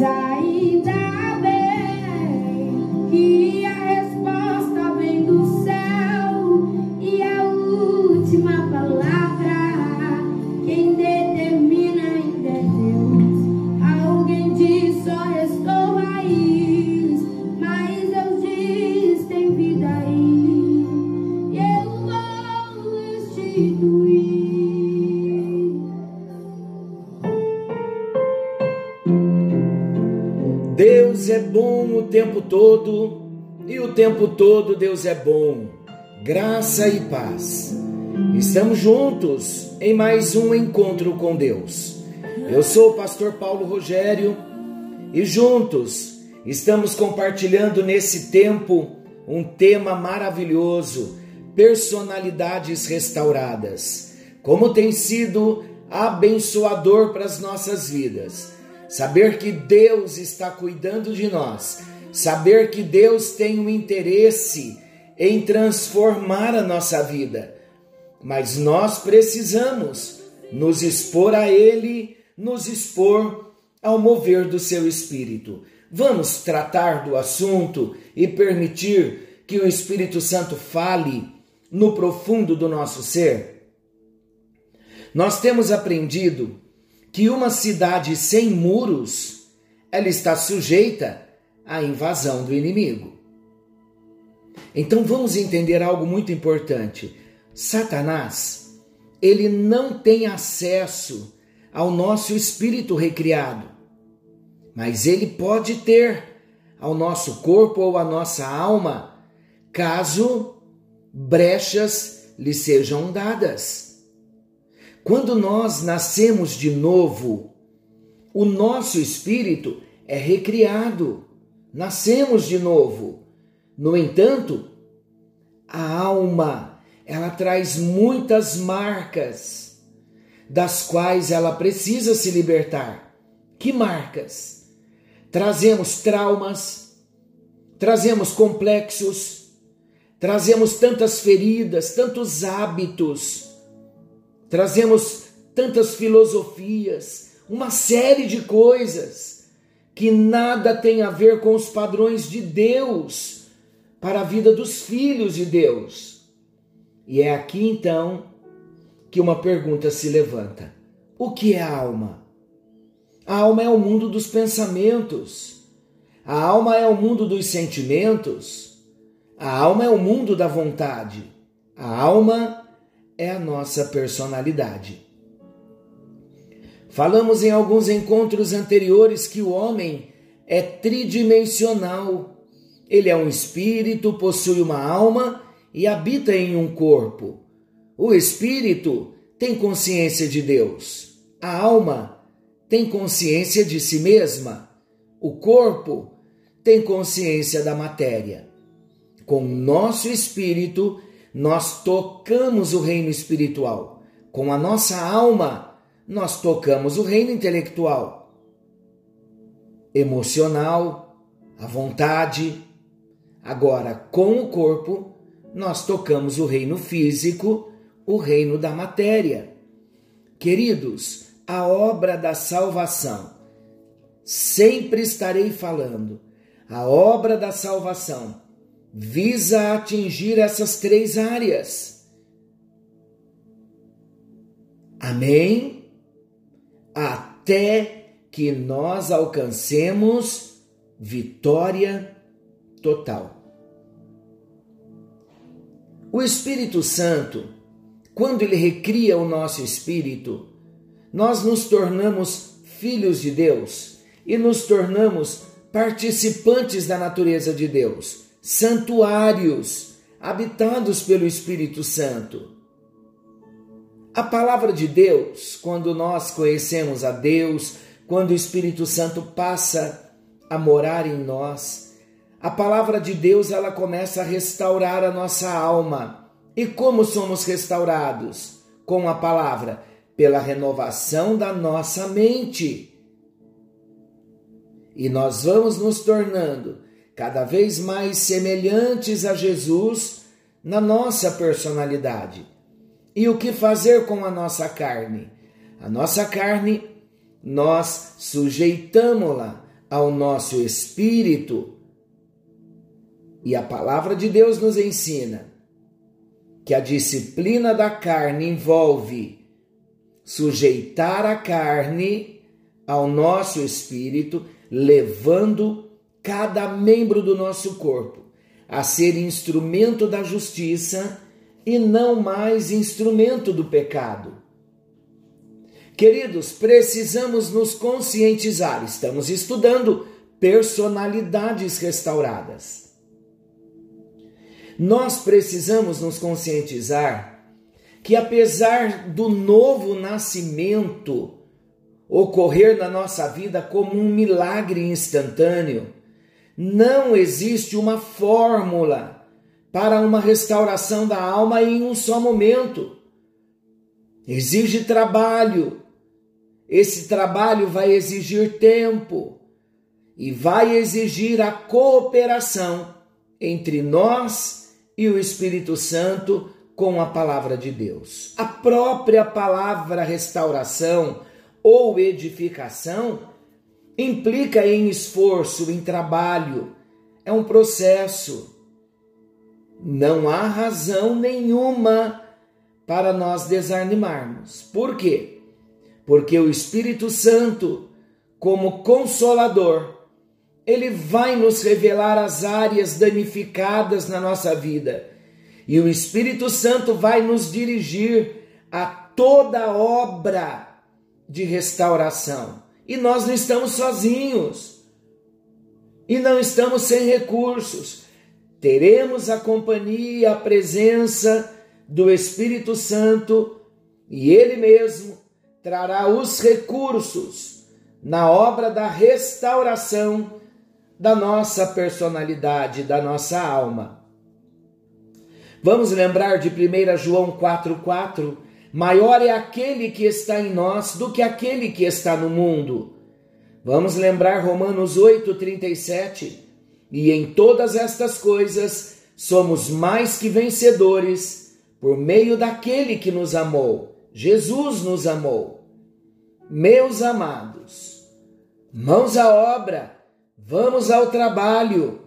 tempo todo e o tempo todo Deus é bom. Graça e paz. Estamos juntos em mais um encontro com Deus. Eu sou o pastor Paulo Rogério e juntos estamos compartilhando nesse tempo um tema maravilhoso: personalidades restauradas. Como tem sido abençoador para as nossas vidas. Saber que Deus está cuidando de nós saber que Deus tem um interesse em transformar a nossa vida, mas nós precisamos nos expor a Ele, nos expor ao mover do seu Espírito. Vamos tratar do assunto e permitir que o Espírito Santo fale no profundo do nosso ser? Nós temos aprendido que uma cidade sem muros, ela está sujeita a invasão do inimigo. Então vamos entender algo muito importante. Satanás, ele não tem acesso ao nosso espírito recriado, mas ele pode ter ao nosso corpo ou à nossa alma, caso brechas lhe sejam dadas. Quando nós nascemos de novo, o nosso espírito é recriado nascemos de novo. No entanto, a alma, ela traz muitas marcas das quais ela precisa se libertar. Que marcas? Trazemos traumas, trazemos complexos, trazemos tantas feridas, tantos hábitos, trazemos tantas filosofias, uma série de coisas que nada tem a ver com os padrões de Deus para a vida dos filhos de Deus. E é aqui então que uma pergunta se levanta: o que é a alma? A alma é o mundo dos pensamentos. A alma é o mundo dos sentimentos. A alma é o mundo da vontade. A alma é a nossa personalidade. Falamos em alguns encontros anteriores que o homem é tridimensional. Ele é um espírito, possui uma alma e habita em um corpo. O espírito tem consciência de Deus. A alma tem consciência de si mesma. O corpo tem consciência da matéria. Com nosso espírito, nós tocamos o reino espiritual. Com a nossa alma, nós tocamos o reino intelectual, emocional, a vontade. Agora, com o corpo, nós tocamos o reino físico, o reino da matéria. Queridos, a obra da salvação, sempre estarei falando, a obra da salvação visa atingir essas três áreas. Amém? Até que nós alcancemos vitória total. O Espírito Santo, quando ele recria o nosso espírito, nós nos tornamos filhos de Deus e nos tornamos participantes da natureza de Deus, santuários habitados pelo Espírito Santo. A palavra de Deus, quando nós conhecemos a Deus, quando o Espírito Santo passa a morar em nós, a palavra de Deus ela começa a restaurar a nossa alma. E como somos restaurados? Com a palavra, pela renovação da nossa mente. E nós vamos nos tornando cada vez mais semelhantes a Jesus na nossa personalidade. E o que fazer com a nossa carne? A nossa carne, nós sujeitamos-la ao nosso espírito. E a palavra de Deus nos ensina que a disciplina da carne envolve sujeitar a carne ao nosso espírito, levando cada membro do nosso corpo a ser instrumento da justiça e não mais instrumento do pecado. Queridos, precisamos nos conscientizar. Estamos estudando personalidades restauradas. Nós precisamos nos conscientizar que, apesar do novo nascimento ocorrer na nossa vida como um milagre instantâneo, não existe uma fórmula para uma restauração da alma em um só momento. Exige trabalho. Esse trabalho vai exigir tempo e vai exigir a cooperação entre nós e o Espírito Santo com a palavra de Deus. A própria palavra restauração ou edificação implica em esforço, em trabalho, é um processo. Não há razão nenhuma para nós desanimarmos. Por quê? Porque o Espírito Santo, como consolador, ele vai nos revelar as áreas danificadas na nossa vida. E o Espírito Santo vai nos dirigir a toda obra de restauração. E nós não estamos sozinhos. E não estamos sem recursos. Teremos a companhia, a presença do Espírito Santo e Ele mesmo trará os recursos na obra da restauração da nossa personalidade, da nossa alma. Vamos lembrar de 1 João 4,4 Maior é aquele que está em nós do que aquele que está no mundo. Vamos lembrar Romanos 8:37. E em todas estas coisas somos mais que vencedores por meio daquele que nos amou. Jesus nos amou. Meus amados, mãos à obra, vamos ao trabalho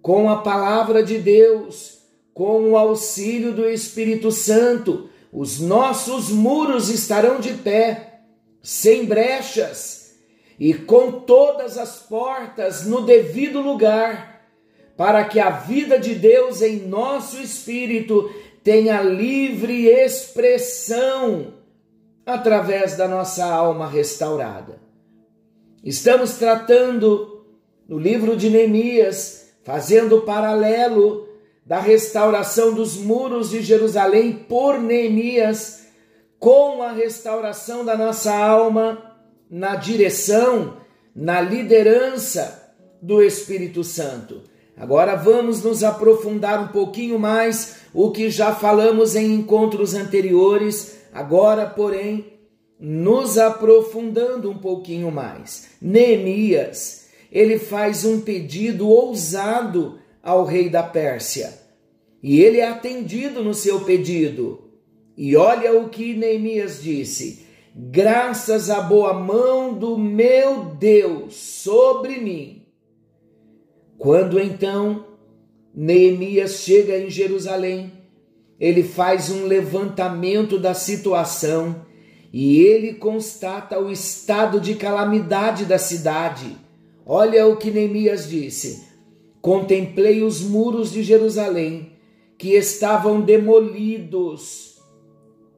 com a palavra de Deus, com o auxílio do Espírito Santo os nossos muros estarão de pé, sem brechas, e com todas as portas no devido lugar, para que a vida de Deus em nosso espírito tenha livre expressão através da nossa alma restaurada. Estamos tratando no livro de Neemias, fazendo paralelo da restauração dos muros de Jerusalém por Neemias, com a restauração da nossa alma na direção, na liderança do Espírito Santo. Agora vamos nos aprofundar um pouquinho mais o que já falamos em encontros anteriores, agora, porém, nos aprofundando um pouquinho mais. Neemias, ele faz um pedido ousado ao rei da Pérsia. E ele é atendido no seu pedido. E olha o que Neemias disse: graças à boa mão do meu Deus sobre mim. Quando então Neemias chega em Jerusalém, ele faz um levantamento da situação e ele constata o estado de calamidade da cidade. Olha o que Neemias disse: Contemplei os muros de Jerusalém, que estavam demolidos,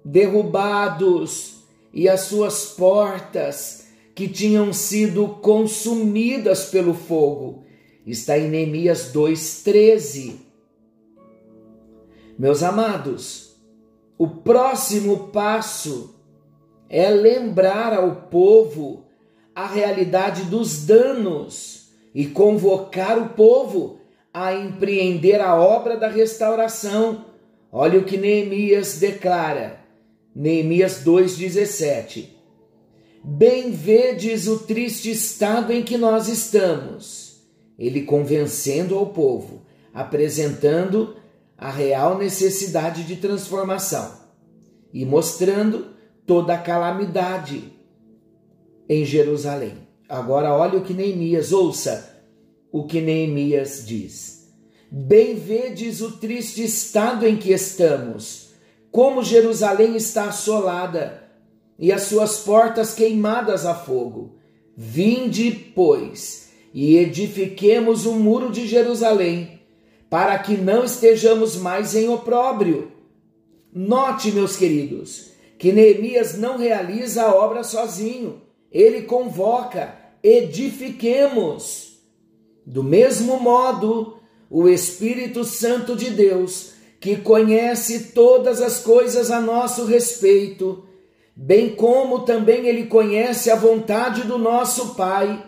derrubados, e as suas portas, que tinham sido consumidas pelo fogo. Está em Neemias 2,13. Meus amados, o próximo passo é lembrar ao povo a realidade dos danos e convocar o povo a empreender a obra da restauração. Olha o que Neemias declara. Neemias 2,17. Bem vedes o triste estado em que nós estamos. Ele convencendo ao povo, apresentando a real necessidade de transformação e mostrando toda a calamidade em Jerusalém. Agora olha o que Neemias, ouça o que Neemias diz. Bem vedes o triste estado em que estamos, como Jerusalém está assolada e as suas portas queimadas a fogo. Vinde, pois, e edifiquemos o muro de Jerusalém, para que não estejamos mais em opróbrio. Note, meus queridos, que Neemias não realiza a obra sozinho, ele convoca, edifiquemos. Do mesmo modo, o Espírito Santo de Deus, que conhece todas as coisas a nosso respeito, bem como também ele conhece a vontade do nosso Pai.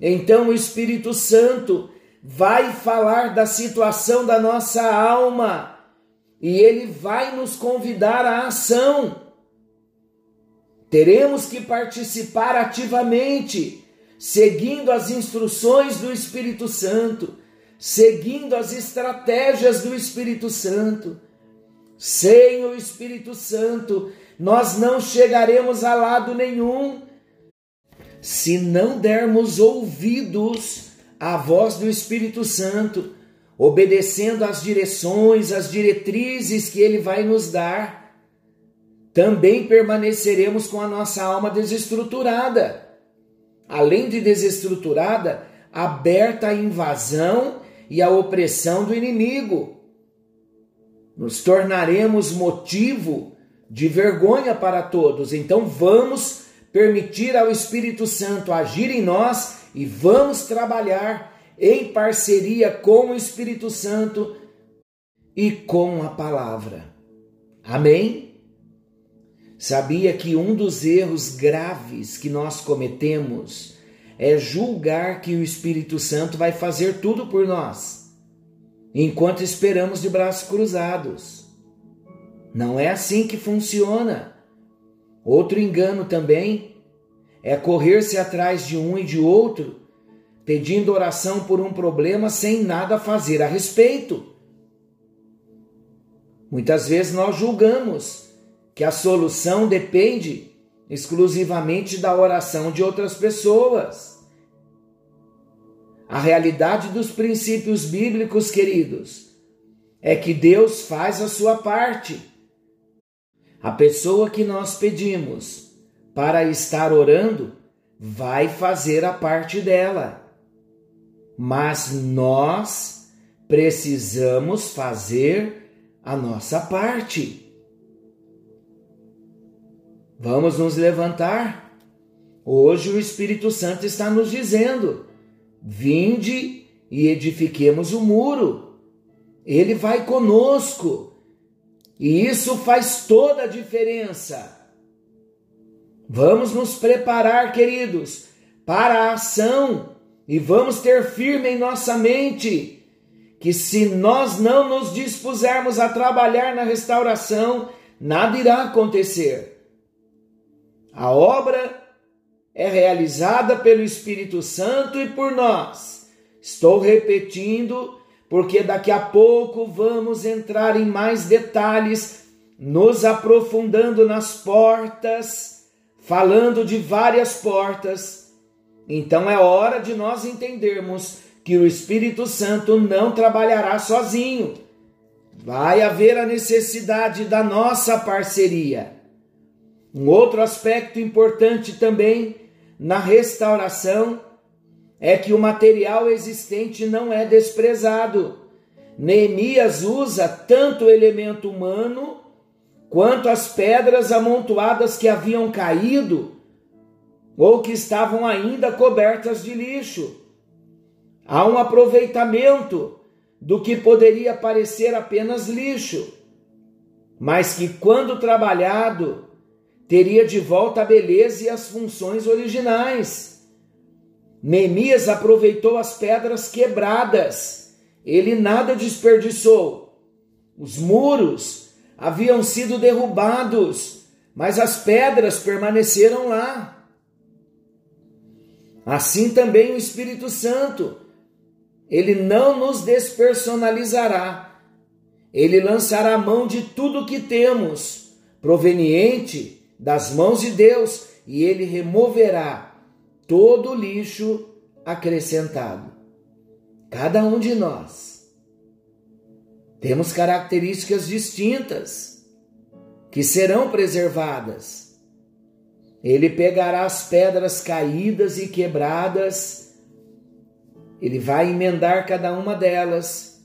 Então o Espírito Santo vai falar da situação da nossa alma e ele vai nos convidar à ação. Teremos que participar ativamente, seguindo as instruções do Espírito Santo, seguindo as estratégias do Espírito Santo. Sem o Espírito Santo, nós não chegaremos a lado nenhum se não dermos ouvidos à voz do Espírito Santo, obedecendo às direções, às diretrizes que ele vai nos dar. Também permaneceremos com a nossa alma desestruturada. Além de desestruturada, aberta à invasão e à opressão do inimigo. Nos tornaremos motivo de vergonha para todos. Então vamos permitir ao Espírito Santo agir em nós e vamos trabalhar em parceria com o Espírito Santo e com a palavra. Amém? Sabia que um dos erros graves que nós cometemos é julgar que o Espírito Santo vai fazer tudo por nós, enquanto esperamos de braços cruzados. Não é assim que funciona. Outro engano também é correr-se atrás de um e de outro, pedindo oração por um problema sem nada fazer a respeito. Muitas vezes nós julgamos que a solução depende exclusivamente da oração de outras pessoas. A realidade dos princípios bíblicos, queridos, é que Deus faz a sua parte a pessoa que nós pedimos para estar orando vai fazer a parte dela. Mas nós precisamos fazer a nossa parte. Vamos nos levantar. Hoje o Espírito Santo está nos dizendo: vinde e edifiquemos o muro. Ele vai conosco. E isso faz toda a diferença. Vamos nos preparar, queridos, para a ação e vamos ter firme em nossa mente que se nós não nos dispusermos a trabalhar na restauração, nada irá acontecer. A obra é realizada pelo Espírito Santo e por nós. Estou repetindo porque daqui a pouco vamos entrar em mais detalhes, nos aprofundando nas portas, falando de várias portas. Então é hora de nós entendermos que o Espírito Santo não trabalhará sozinho. Vai haver a necessidade da nossa parceria. Um outro aspecto importante também na restauração é que o material existente não é desprezado. Neemias usa tanto o elemento humano quanto as pedras amontoadas que haviam caído ou que estavam ainda cobertas de lixo. Há um aproveitamento do que poderia parecer apenas lixo, mas que, quando trabalhado, teria de volta a beleza e as funções originais. Neemias aproveitou as pedras quebradas, ele nada desperdiçou. Os muros haviam sido derrubados, mas as pedras permaneceram lá. Assim também o Espírito Santo, ele não nos despersonalizará, ele lançará mão de tudo que temos, proveniente das mãos de Deus, e ele removerá todo o lixo acrescentado. Cada um de nós temos características distintas que serão preservadas. Ele pegará as pedras caídas e quebradas, ele vai emendar cada uma delas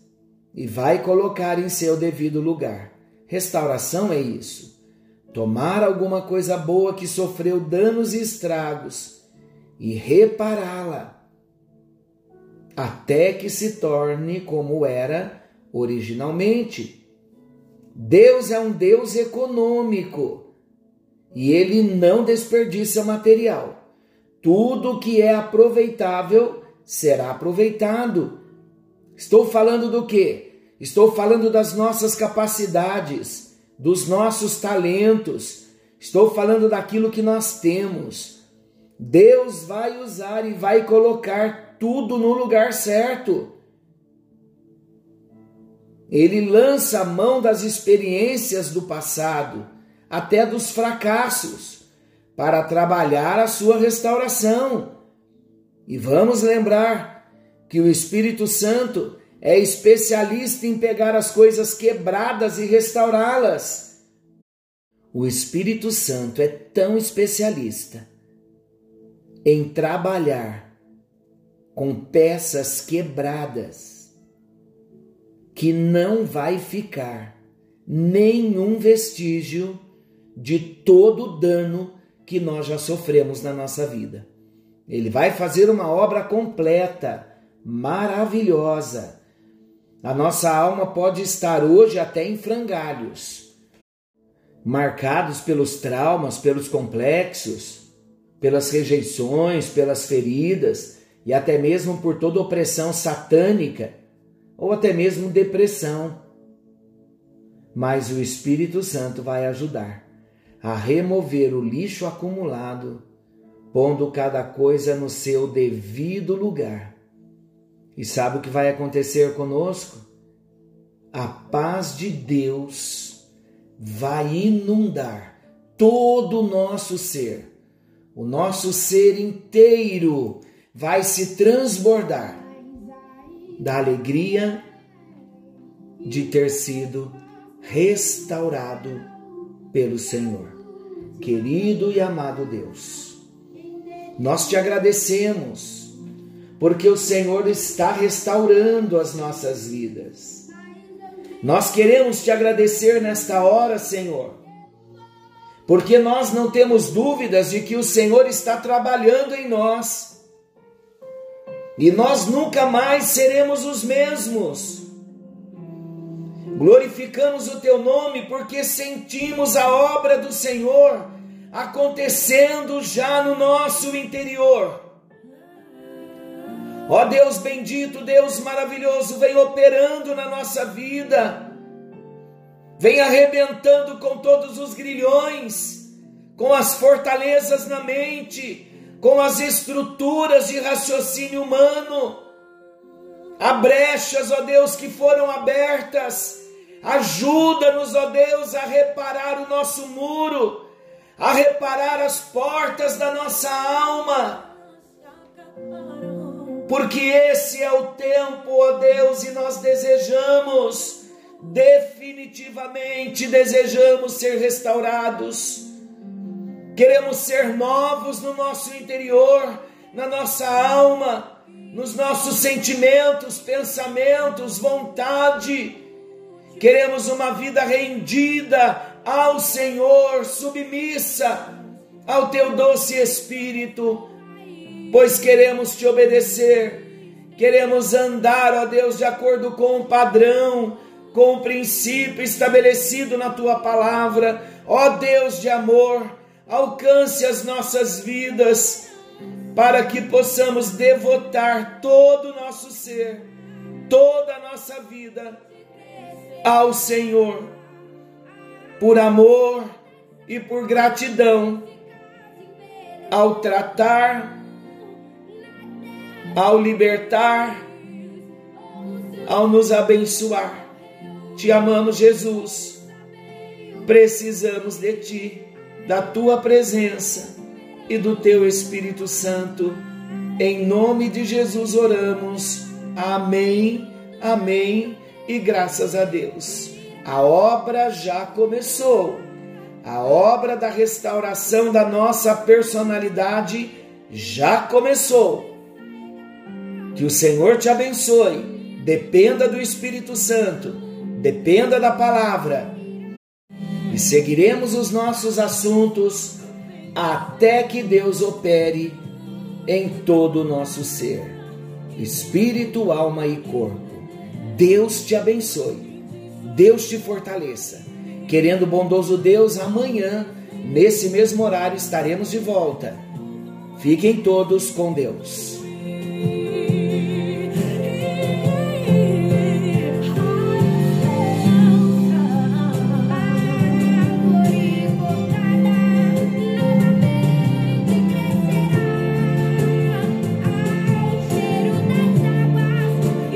e vai colocar em seu devido lugar. Restauração é isso. Tomar alguma coisa boa que sofreu danos e estragos e repará-la até que se torne como era originalmente. Deus é um Deus econômico e ele não desperdiça material. Tudo que é aproveitável será aproveitado. Estou falando do quê? Estou falando das nossas capacidades, dos nossos talentos. Estou falando daquilo que nós temos. Deus vai usar e vai colocar tudo no lugar certo. Ele lança a mão das experiências do passado, até dos fracassos, para trabalhar a sua restauração. E vamos lembrar que o Espírito Santo é especialista em pegar as coisas quebradas e restaurá-las. O Espírito Santo é tão especialista em trabalhar com peças quebradas que não vai ficar nenhum vestígio de todo o dano que nós já sofremos na nossa vida. Ele vai fazer uma obra completa, maravilhosa. A nossa alma pode estar hoje até em frangalhos, marcados pelos traumas, pelos complexos, pelas rejeições, pelas feridas e até mesmo por toda opressão satânica ou até mesmo depressão. Mas o Espírito Santo vai ajudar a remover o lixo acumulado pondo cada coisa no seu devido lugar. E sabe o que vai acontecer conosco? A paz de Deus vai inundar todo o nosso ser. O nosso ser inteiro vai se transbordar da alegria de ter sido restaurado pelo Senhor. Querido e amado Deus, nós te agradecemos, porque o Senhor está restaurando as nossas vidas. Nós queremos te agradecer nesta hora, Senhor, porque nós não temos dúvidas de que o Senhor está trabalhando em nós. E nós nunca mais seremos os mesmos. Glorificamos o teu nome porque sentimos a obra do Senhor acontecendo já no nosso interior. Ó Deus bendito, Deus maravilhoso, vem operando na nossa vida, vem arrebentando com todos os grilhões, com as fortalezas na mente, com as estruturas de raciocínio humano. Há brechas, ó Deus, que foram abertas. Ajuda-nos, ó Deus, a reparar o nosso muro a reparar as portas da nossa alma. Porque esse é o tempo, ó Deus, e nós desejamos, definitivamente desejamos ser restaurados. Queremos ser novos no nosso interior, na nossa alma, nos nossos sentimentos, pensamentos, vontade. Queremos uma vida rendida ao Senhor, submissa ao teu doce espírito, pois queremos te obedecer, queremos andar, ó Deus, de acordo com o padrão, com o princípio estabelecido na tua palavra, ó Deus de amor, alcance as nossas vidas, para que possamos devotar todo o nosso ser, toda a nossa vida ao Senhor. Por amor e por gratidão ao tratar, ao libertar, ao nos abençoar. Te amamos, Jesus. Precisamos de Ti, da Tua presença. e do teu Espírito Santo. Em nome de Jesus oramos. Amém, amém e graças a Deus. A obra já começou. A obra da restauração da nossa personalidade já começou. Que o Senhor te abençoe. Dependa do Espírito Santo, dependa da palavra. E seguiremos os nossos assuntos até que Deus opere em todo o nosso ser, espírito, alma e corpo. Deus te abençoe, Deus te fortaleça. Querendo bondoso Deus, amanhã, nesse mesmo horário, estaremos de volta. Fiquem todos com Deus.